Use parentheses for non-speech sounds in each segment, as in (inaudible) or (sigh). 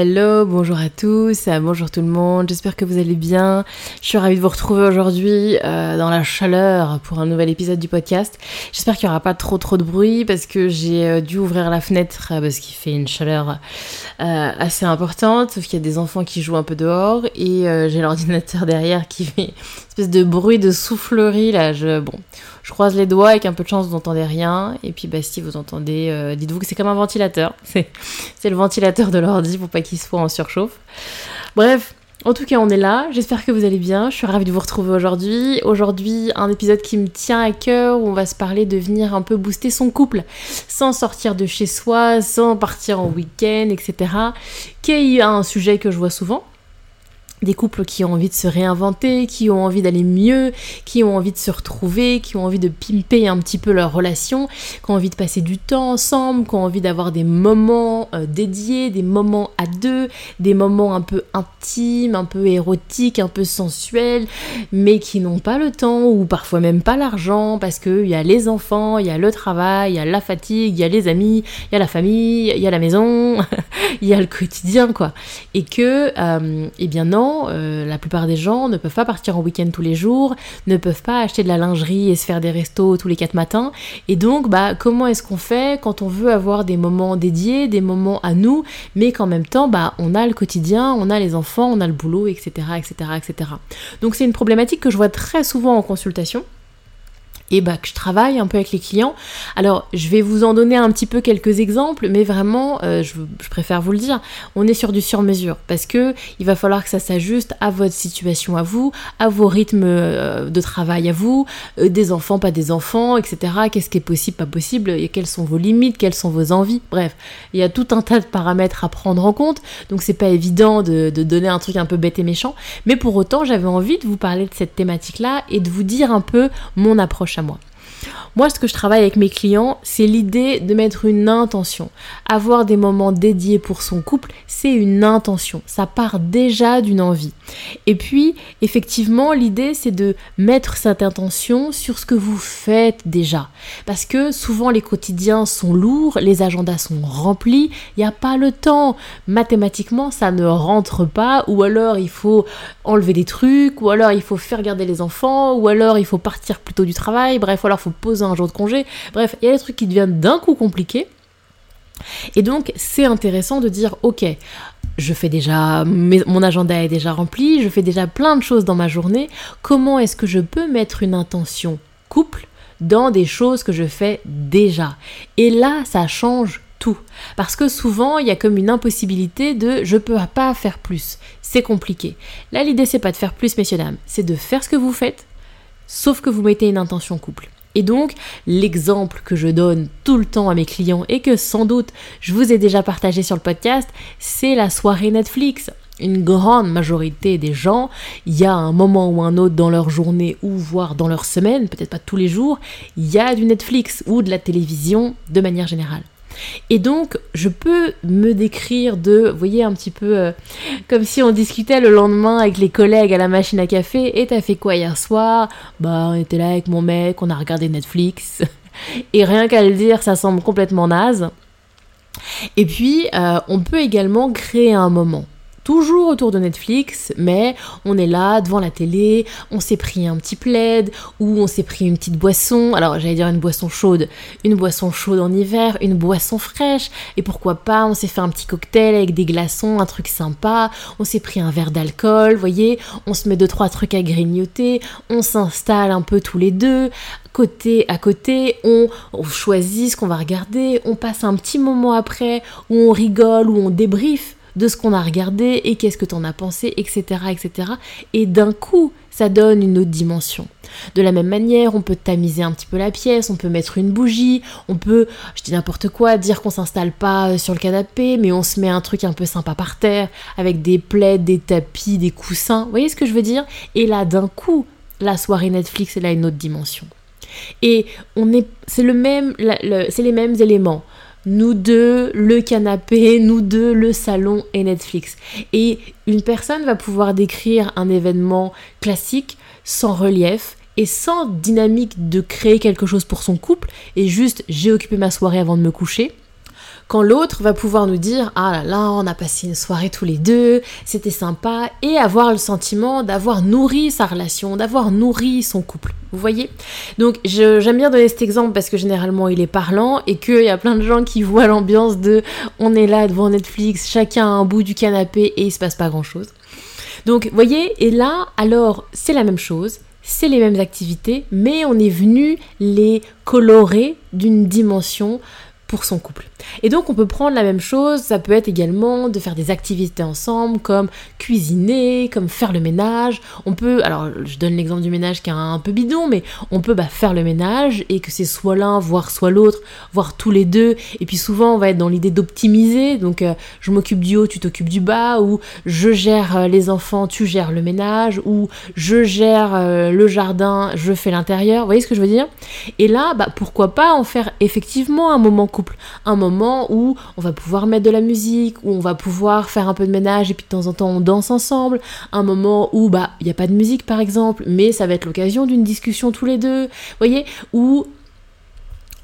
Hello, bonjour à tous, euh, bonjour tout le monde, j'espère que vous allez bien. Je suis ravie de vous retrouver aujourd'hui euh, dans la chaleur pour un nouvel épisode du podcast. J'espère qu'il n'y aura pas trop trop de bruit parce que j'ai euh, dû ouvrir la fenêtre parce qu'il fait une chaleur assez importante, sauf qu'il y a des enfants qui jouent un peu dehors et j'ai l'ordinateur derrière qui fait une espèce de bruit de soufflerie là. Je, bon, je croise les doigts, avec un peu de chance, vous n'entendez rien. Et puis, bah, si vous entendez, dites-vous que c'est comme un ventilateur. (laughs) C'est le ventilateur de l'ordi pour pas qu'il soit en surchauffe. Bref, en tout cas, on est là. J'espère que vous allez bien. Je suis ravie de vous retrouver aujourd'hui. Aujourd'hui, un épisode qui me tient à cœur où on va se parler de venir un peu booster son couple sans sortir de chez soi, sans partir en week-end, etc. Qui est un sujet que je vois souvent des couples qui ont envie de se réinventer, qui ont envie d'aller mieux, qui ont envie de se retrouver, qui ont envie de pimper un petit peu leur relation, qui ont envie de passer du temps ensemble, qui ont envie d'avoir des moments euh, dédiés, des moments à deux, des moments un peu intimes, un peu érotiques, un peu sensuels, mais qui n'ont pas le temps ou parfois même pas l'argent parce qu'il y a les enfants, il y a le travail, il y a la fatigue, il y a les amis, il y a la famille, il y a la maison, (laughs) il y a le quotidien quoi. Et que, euh, eh bien non, euh, la plupart des gens ne peuvent pas partir en week-end tous les jours, ne peuvent pas acheter de la lingerie et se faire des restos tous les quatre matins. Et donc, bah, comment est-ce qu'on fait quand on veut avoir des moments dédiés, des moments à nous, mais qu'en même temps, bah, on a le quotidien, on a les enfants, on a le boulot, etc., etc., etc. Donc, c'est une problématique que je vois très souvent en consultation et bah, que je travaille un peu avec les clients. Alors, je vais vous en donner un petit peu quelques exemples, mais vraiment, euh, je, préfère vous le dire, on est sur du sur-mesure parce que il va falloir que ça s'ajuste à votre situation à vous, à vos rythmes euh, de travail à vous, euh, des enfants, pas des enfants, etc. Qu'est-ce qui est possible, pas possible, et quelles sont vos limites, quelles sont vos envies. Bref, il y a tout un tas de paramètres à prendre en compte, donc c'est pas évident de, donner un truc un peu bête et méchant, mais pour autant, j'avais envie de vous parler de cette thématique-là et de vous dire un peu mon approche à moi. Moi, ce que je travaille avec mes clients, c'est l'idée de mettre une intention. Avoir des moments dédiés pour son couple, c'est une intention. Ça part déjà d'une envie. Et puis, effectivement, l'idée, c'est de mettre cette intention sur ce que vous faites déjà. Parce que souvent, les quotidiens sont lourds, les agendas sont remplis, il n'y a pas le temps. Mathématiquement, ça ne rentre pas, ou alors il faut enlever des trucs, ou alors il faut faire garder les enfants, ou alors il faut partir plus tôt du travail, bref, alors il faut poser un jour de congé. Bref, il y a des trucs qui deviennent d'un coup compliqués. Et donc, c'est intéressant de dire, ok, je fais déjà, mon agenda est déjà rempli, je fais déjà plein de choses dans ma journée. Comment est-ce que je peux mettre une intention couple dans des choses que je fais déjà? Et là, ça change tout. Parce que souvent, il y a comme une impossibilité de je peux pas faire plus. C'est compliqué. Là, l'idée, c'est pas de faire plus, messieurs, dames, c'est de faire ce que vous faites, sauf que vous mettez une intention couple. Et donc, l'exemple que je donne tout le temps à mes clients et que sans doute je vous ai déjà partagé sur le podcast, c'est la soirée Netflix. Une grande majorité des gens, il y a un moment ou un autre dans leur journée ou voire dans leur semaine, peut-être pas tous les jours, il y a du Netflix ou de la télévision de manière générale. Et donc, je peux me décrire de, vous voyez, un petit peu euh, comme si on discutait le lendemain avec les collègues à la machine à café. Et t'as fait quoi hier soir? Bah, on était là avec mon mec, on a regardé Netflix. (laughs) Et rien qu'à le dire, ça semble complètement naze. Et puis, euh, on peut également créer un moment toujours autour de Netflix, mais on est là devant la télé, on s'est pris un petit plaid ou on s'est pris une petite boisson. Alors j'allais dire une boisson chaude, une boisson chaude en hiver, une boisson fraîche. Et pourquoi pas, on s'est fait un petit cocktail avec des glaçons, un truc sympa. On s'est pris un verre d'alcool, voyez. On se met deux trois trucs à grignoter. On s'installe un peu tous les deux côté à côté, on, on, choisit ce qu'on va regarder, on passe un petit moment après où on rigole, où on débriefe de ce qu'on a regardé et qu'est-ce que t'en as pensé, etc., etc. Et d'un coup, ça donne une autre dimension. De la même manière, on peut tamiser un petit peu la pièce, on peut mettre une bougie, on peut, je dis n'importe quoi, dire qu'on s'installe pas euh, sur le canapé, mais on se met un truc un peu sympa par terre, avec des plaids, des tapis, des coussins. Vous voyez ce que je veux dire? Et là, d'un coup, la soirée Netflix, elle a une autre dimension. Et on est, c'est le même, c'est les mêmes éléments. Nous deux, le canapé, nous deux, le salon et Netflix. Et une personne va pouvoir décrire un événement classique sans relief et sans dynamique de créer quelque chose pour son couple et juste j'ai occupé ma soirée avant de me coucher quand l'autre va pouvoir nous dire ah là là on a passé une soirée tous les deux, c'était sympa et avoir le sentiment d'avoir nourri sa relation, d'avoir nourri son couple. Vous voyez? Donc j'aime bien donner cet exemple parce que généralement il est parlant et qu'il y a plein de gens qui voient l'ambiance de on est là devant Netflix, chacun à un bout du canapé et il se passe pas grand chose. Donc voyez, et là alors c'est la même chose, c'est les mêmes activités, mais on est venu les colorer d'une dimension pour son couple. Et donc on peut prendre la même chose, ça peut être également de faire des activités ensemble comme cuisiner, comme faire le ménage. On peut, alors je donne l'exemple du ménage qui est un peu bidon, mais on peut bah, faire le ménage et que c'est soit l'un, voire soit l'autre, voire tous les deux. Et puis souvent on va être dans l'idée d'optimiser, donc euh, je m'occupe du haut, tu t'occupes du bas, ou je gère euh, les enfants, tu gères le ménage, ou je gère euh, le jardin, je fais l'intérieur. Vous voyez ce que je veux dire? Et là, bah, pourquoi pas en faire effectivement un moment couple, un moment où on va pouvoir mettre de la musique, où on va pouvoir faire un peu de ménage et puis de temps en temps on danse ensemble, un moment où bah il n'y a pas de musique par exemple, mais ça va être l'occasion d'une discussion tous les deux, voyez, où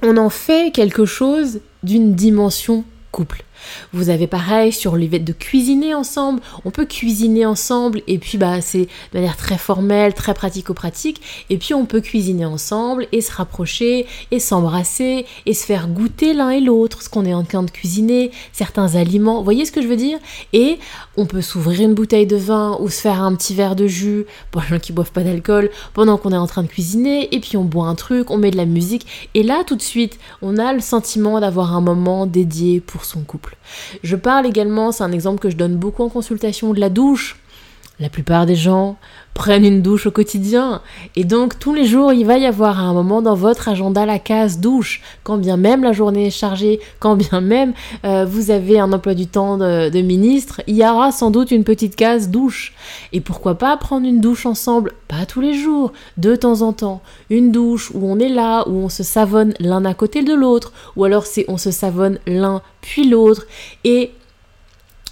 on en fait quelque chose d'une dimension couple. Vous avez pareil sur le de cuisiner ensemble. On peut cuisiner ensemble et puis bah c'est de manière très formelle, très pratico-pratique. Et puis on peut cuisiner ensemble et se rapprocher et s'embrasser et se faire goûter l'un et l'autre ce qu'on est en train de cuisiner, certains aliments. Vous voyez ce que je veux dire? Et on peut s'ouvrir une bouteille de vin ou se faire un petit verre de jus pour les gens qui boivent pas d'alcool pendant qu'on est en train de cuisiner. Et puis on boit un truc, on met de la musique. Et là tout de suite, on a le sentiment d'avoir un moment dédié pour son couple. Je parle également, c'est un exemple que je donne beaucoup en consultation, de la douche. La plupart des gens prennent une douche au quotidien. Et donc tous les jours, il va y avoir un moment dans votre agenda la case douche. Quand bien même la journée est chargée, quand bien même euh, vous avez un emploi du temps de, de, ministre, il y aura sans doute une petite case douche. Et pourquoi pas prendre une douche ensemble? Pas tous les jours, de temps en temps. Une douche où on est là, où on se savonne l'un à côté de l'autre, ou alors c'est on se savonne l'un puis l'autre. Et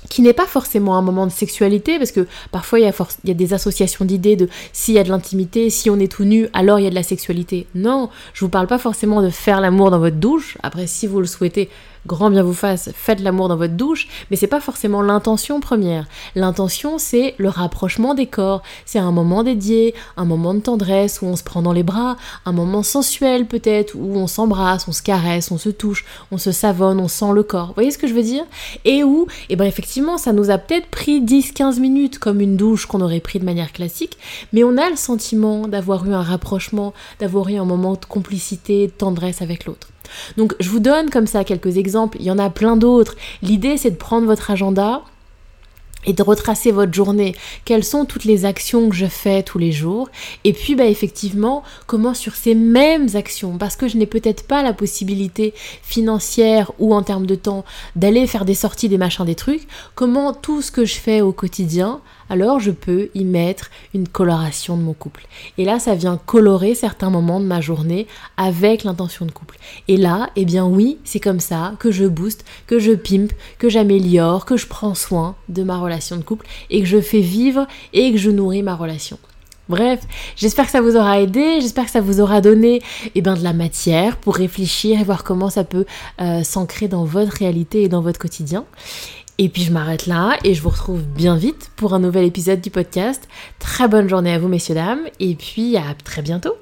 qui n'est pas forcément un moment de sexualité, parce que parfois il y a, des associations d'idées de s'il y a de l'intimité, si on est tout nu, alors il y a de la sexualité. Non, je vous parle pas forcément de faire l'amour dans votre douche. Après, si vous le souhaitez, grand bien vous fasse, faites l'amour dans votre douche, mais c'est pas forcément l'intention première. L'intention, c'est le rapprochement des corps. C'est un moment dédié, un moment de tendresse où on se prend dans les bras, un moment sensuel peut-être où on s'embrasse, on se caresse, on se touche, on se savonne, on sent le corps. Vous voyez ce que je veux dire? Et où, et eh ben effectivement, ça nous a peut-être pris 10-15 minutes comme une douche qu'on aurait pris de manière classique, mais on a le sentiment d'avoir eu un rapprochement, d'avoir eu un moment de complicité, de tendresse avec l'autre. Donc je vous donne comme ça quelques exemples, il y en a plein d'autres. L'idée c'est de prendre votre agenda et de retracer votre journée. Quelles sont toutes les actions que je fais tous les jours? Et puis, bah, effectivement, comment sur ces mêmes actions, parce que je n'ai peut-être pas la possibilité financière ou en termes de temps d'aller faire des sorties, des machins, des trucs, comment tout ce que je fais au quotidien alors je peux y mettre une coloration de mon couple. Et là, ça vient colorer certains moments de ma journée avec l'intention de couple. Et là, eh bien oui, c'est comme ça que je booste, que je pimpe, que j'améliore, que je prends soin de ma relation de couple et que je fais vivre et que je nourris ma relation. Bref, j'espère que ça vous aura aidé, j'espère que ça vous aura donné eh ben, de la matière pour réfléchir et voir comment ça peut euh, s'ancrer dans votre réalité et dans votre quotidien. Et puis je m'arrête là et je vous retrouve bien vite pour un nouvel épisode du podcast. Très bonne journée à vous messieurs dames et puis à très bientôt.